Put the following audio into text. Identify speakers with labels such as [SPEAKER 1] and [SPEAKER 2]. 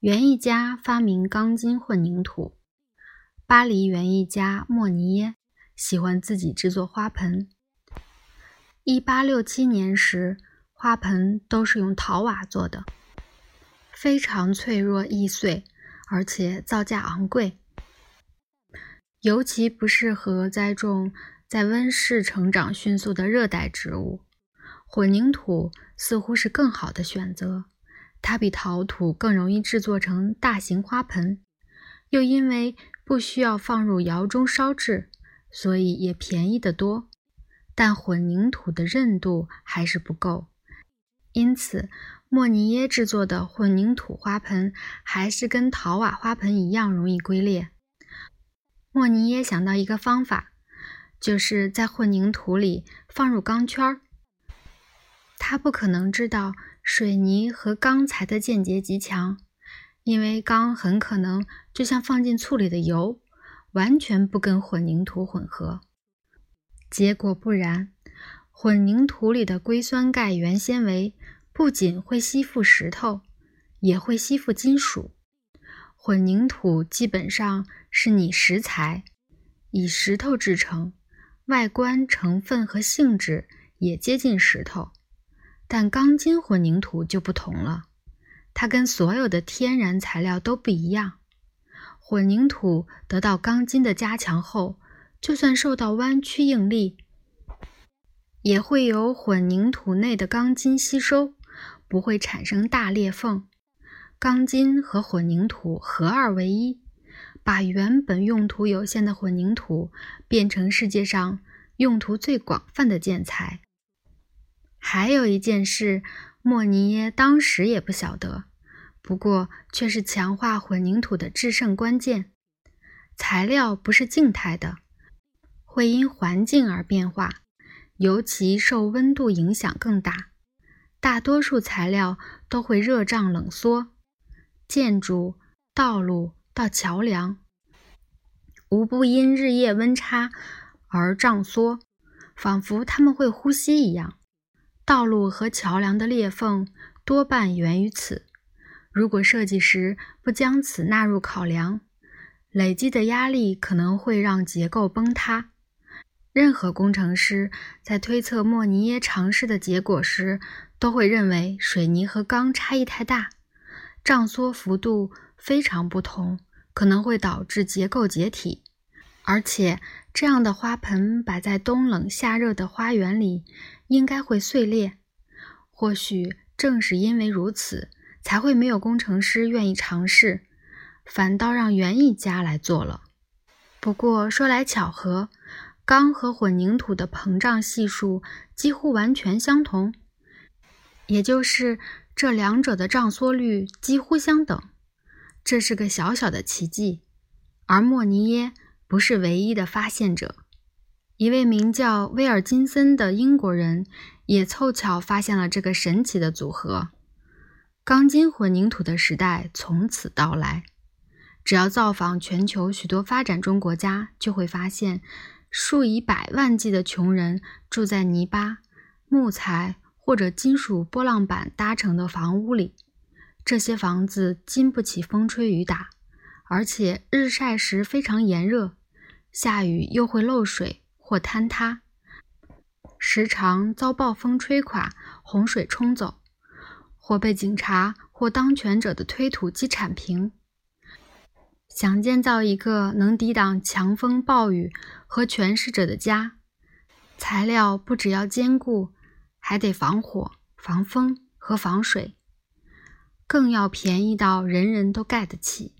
[SPEAKER 1] 园艺家发明钢筋混凝土。巴黎园艺家莫尼耶喜欢自己制作花盆。一八六七年时，花盆都是用陶瓦做的，非常脆弱易碎，而且造价昂贵，尤其不适合栽种在温室成长迅速的热带植物。混凝土似乎是更好的选择。它比陶土更容易制作成大型花盆，又因为不需要放入窑中烧制，所以也便宜得多。但混凝土的韧度还是不够，因此莫尼耶制作的混凝土花盆还是跟陶瓦花盆一样容易龟裂。莫尼耶想到一个方法，就是在混凝土里放入钢圈儿。他不可能知道。水泥和钢材的间接极强，因为钢很可能就像放进醋里的油，完全不跟混凝土混合。结果不然，混凝土里的硅酸钙原纤维不仅会吸附石头，也会吸附金属。混凝土基本上是拟石材，以石头制成，外观、成分和性质也接近石头。但钢筋混凝土就不同了，它跟所有的天然材料都不一样。混凝土得到钢筋的加强后，就算受到弯曲应力，也会由混凝土内的钢筋吸收，不会产生大裂缝。钢筋和混凝土合二为一，把原本用途有限的混凝土变成世界上用途最广泛的建材。还有一件事，莫尼耶当时也不晓得，不过却是强化混凝土的制胜关键。材料不是静态的，会因环境而变化，尤其受温度影响更大。大多数材料都会热胀冷缩，建筑、道路到桥梁，无不因日夜温差而胀缩，仿佛它们会呼吸一样。道路和桥梁的裂缝多半源于此。如果设计时不将此纳入考量，累积的压力可能会让结构崩塌。任何工程师在推测莫尼耶尝试的结果时，都会认为水泥和钢差异太大，胀缩幅度非常不同，可能会导致结构解体。而且，这样的花盆摆在冬冷夏热的花园里，应该会碎裂。或许正是因为如此，才会没有工程师愿意尝试，反倒让园艺家来做了。不过说来巧合，钢和混凝土的膨胀系数几乎完全相同，也就是这两者的胀缩率几乎相等。这是个小小的奇迹，而莫尼耶。不是唯一的发现者，一位名叫威尔金森的英国人也凑巧发现了这个神奇的组合。钢筋混凝土的时代从此到来。只要造访全球许多发展中国家，就会发现数以百万计的穷人住在泥巴、木材或者金属波浪板搭成的房屋里。这些房子经不起风吹雨打，而且日晒时非常炎热。下雨又会漏水或坍塌，时常遭暴风吹垮、洪水冲走，或被警察或当权者的推土机铲平。想建造一个能抵挡强风暴雨和权势者的家，材料不只要坚固，还得防火、防风和防水，更要便宜到人人都盖得起。